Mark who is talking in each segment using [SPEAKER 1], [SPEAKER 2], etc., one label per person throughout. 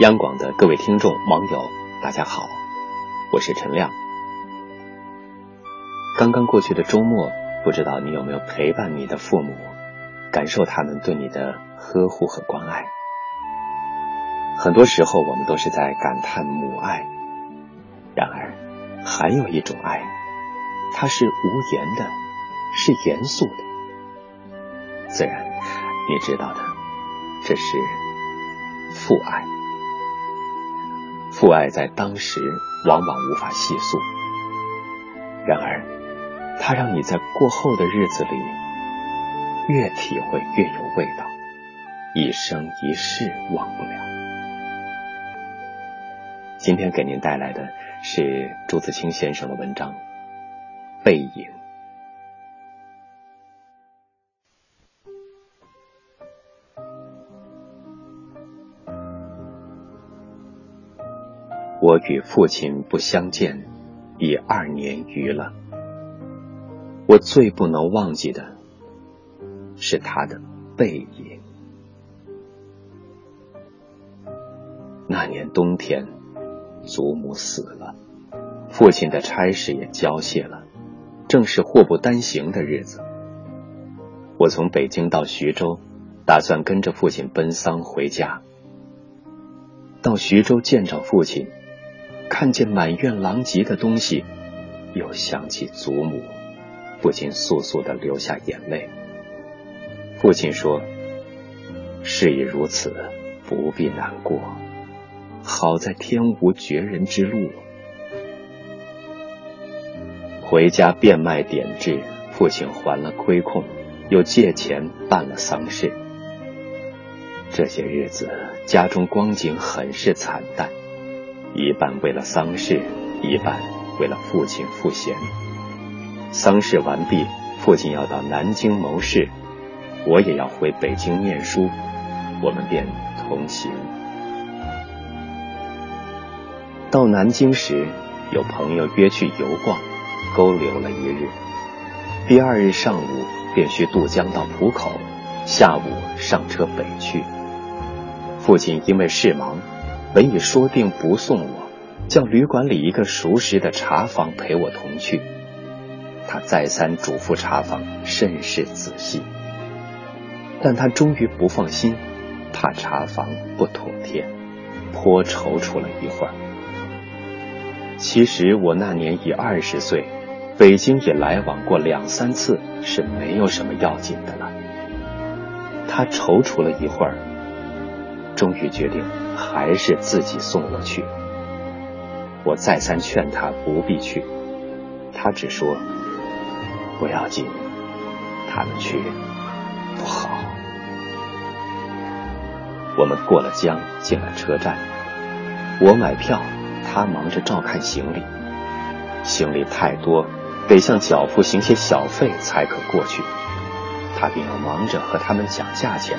[SPEAKER 1] 央广的各位听众、网友，大家好，我是陈亮。刚刚过去的周末，不知道你有没有陪伴你的父母，感受他们对你的呵护和关爱？很多时候，我们都是在感叹母爱。然而，还有一种爱，它是无言的，是严肃的。自然，你知道的，这是父爱。父爱在当时往往无法细诉，然而，它让你在过后的日子里越体会越有味道，一生一世忘不了。今天给您带来的是朱自清先生的文章《背影》。我与父亲不相见已二年余了，我最不能忘记的是他的背影。那年冬天，祖母死了，父亲的差事也交卸了，正是祸不单行的日子。我从北京到徐州，打算跟着父亲奔丧回家。到徐州见着父亲。看见满院狼藉的东西，又想起祖母，不禁簌簌的流下眼泪。父亲说：“事已如此，不必难过。好在天无绝人之路。”回家变卖点质，父亲还了亏空，又借钱办了丧事。这些日子，家中光景很是惨淡。一半为了丧事，一半为了父亲赋闲。丧事完毕，父亲要到南京谋事，我也要回北京念书，我们便同行。到南京时，有朋友约去游逛，勾留了一日。第二日上午便需渡江到浦口，下午上车北去。父亲因为事忙。本已说定不送我，叫旅馆里一个熟识的茶房陪我同去。他再三嘱咐茶房甚是仔细，但他终于不放心，怕茶房不妥帖，颇踌躇了一会儿。其实我那年已二十岁，北京也来往过两三次，是没有什么要紧的了。他踌躇了一会儿，终于决定。还是自己送我去。我再三劝他不必去，他只说不要紧，他们去不好。我们过了江，进了车站，我买票，他忙着照看行李。行李太多，得向脚夫行些小费才可过去，他便要忙着和他们讲价钱。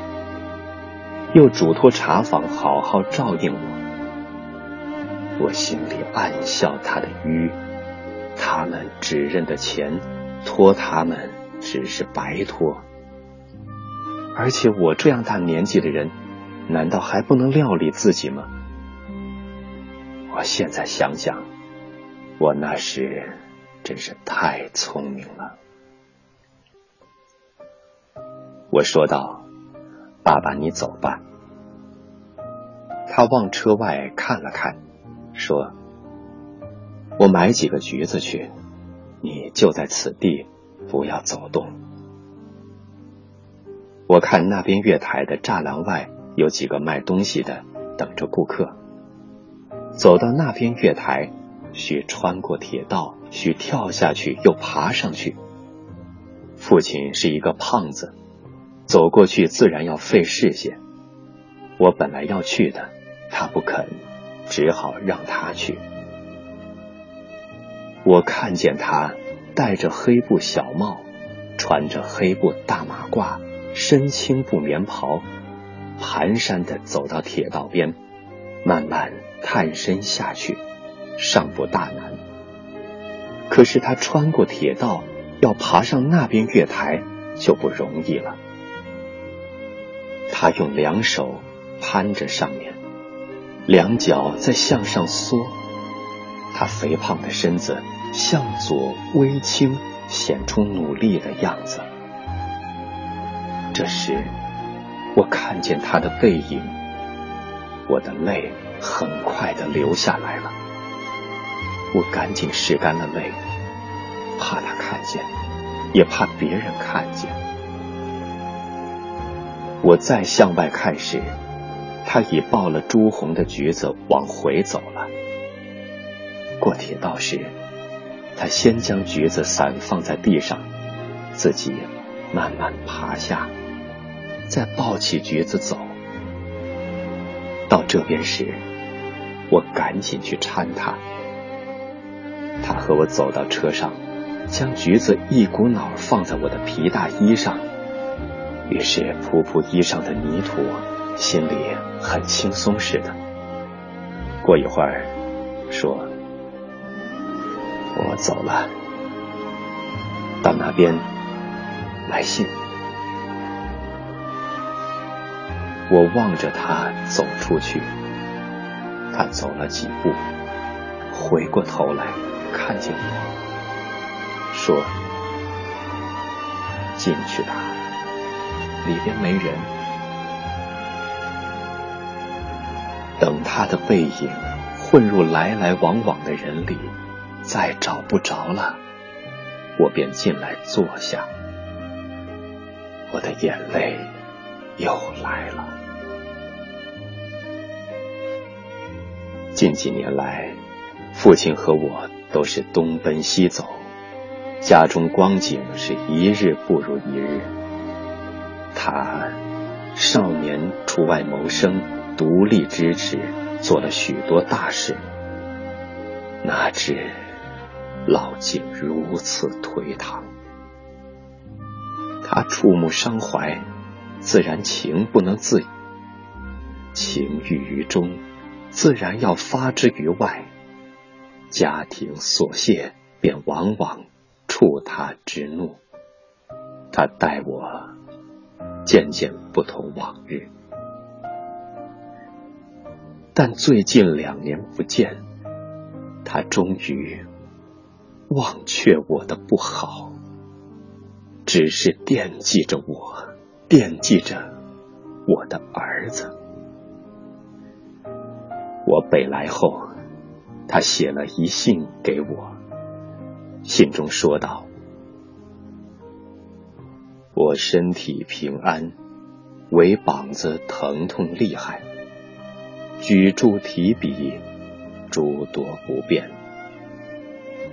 [SPEAKER 1] 又嘱托茶坊好好照应我，我心里暗笑他的愚，他们只认得钱，托他们只是白托。而且我这样大年纪的人，难道还不能料理自己吗？我现在想想，我那时真是太聪明了。我说道。爸爸，你走吧。他往车外看了看，说：“我买几个橘子去，你就在此地，不要走动。”我看那边月台的栅栏外有几个卖东西的，等着顾客。走到那边月台，需穿过铁道，需跳下去又爬上去。父亲是一个胖子。走过去自然要费事些。我本来要去的，他不肯，只好让他去。我看见他戴着黑布小帽，穿着黑布大马褂，身青布棉袍，蹒跚的走到铁道边，慢慢探身下去，尚不大难。可是他穿过铁道，要爬上那边月台，就不容易了。他用两手攀着上面，两脚在向上缩。他肥胖的身子向左微倾，显出努力的样子。这时，我看见他的背影，我的泪很快的流下来了。我赶紧拭干了泪，怕他看见，也怕别人看见。我再向外看时，他已抱了朱红的橘子往回走了。过铁道时，他先将橘子散放在地上，自己慢慢爬下，再抱起橘子走。到这边时，我赶紧去搀他。他和我走到车上，将橘子一股脑放在我的皮大衣上。于是扑扑衣上的泥土，心里很轻松似的。过一会儿，说：“我走了，到那边来信。”我望着他走出去，他走了几步，回过头来看见我，说：“进去吧。”里边没人，等他的背影混入来来往往的人里，再找不着了，我便进来坐下。我的眼泪又来了。近几年来，父亲和我都是东奔西走，家中光景是一日不如一日。他少年出外谋生，独立支持，做了许多大事。哪知老境如此颓唐，他触目伤怀，自然情不能自已，情郁于中，自然要发之于外。家庭琐屑，便往往触他之怒。他待我。渐渐不同往日，但最近两年不见，他终于忘却我的不好，只是惦记着我，惦记着我的儿子。我北来后，他写了一信给我，信中说道。我身体平安，唯膀子疼痛厉害，举箸提笔诸多不便，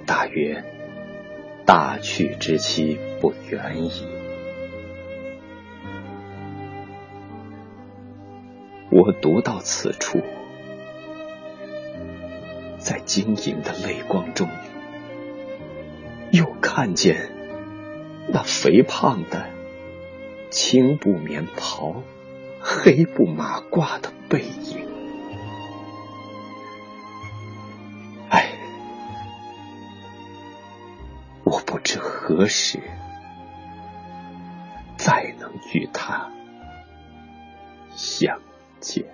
[SPEAKER 1] 大约大去之期不远矣。我读到此处，在晶莹的泪光中，又看见。那肥胖的青布棉袍、黑布马褂的背影，哎，我不知何时再能与他相见。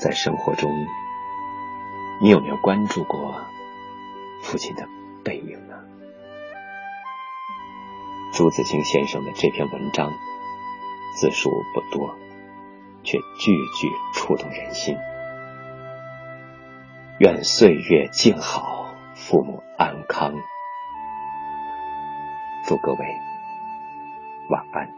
[SPEAKER 1] 在生活中。你有没有关注过父亲的背影呢？朱自清先生的这篇文章字数不多，却句句触动人心。愿岁月静好，父母安康。祝各位晚安。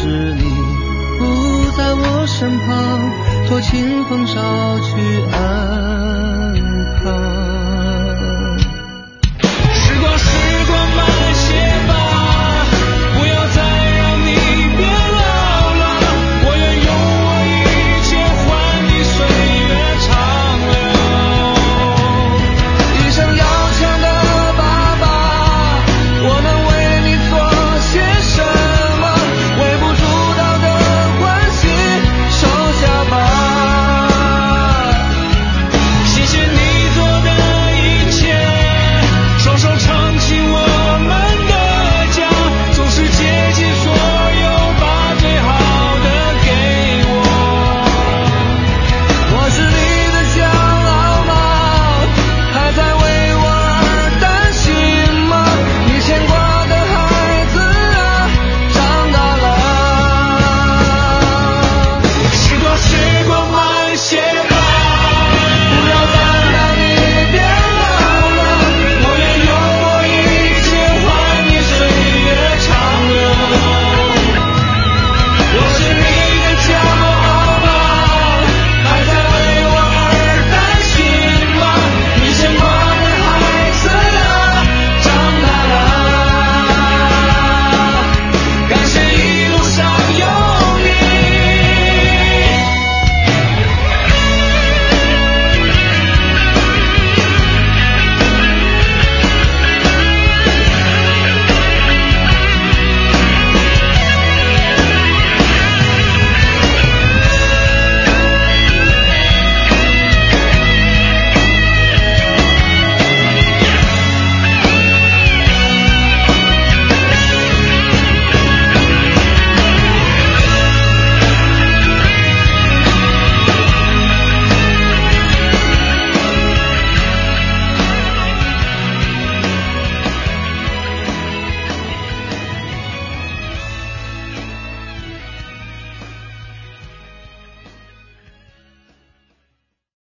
[SPEAKER 2] 是
[SPEAKER 3] 你
[SPEAKER 2] 不在我身旁托清风捎去安康时光时光慢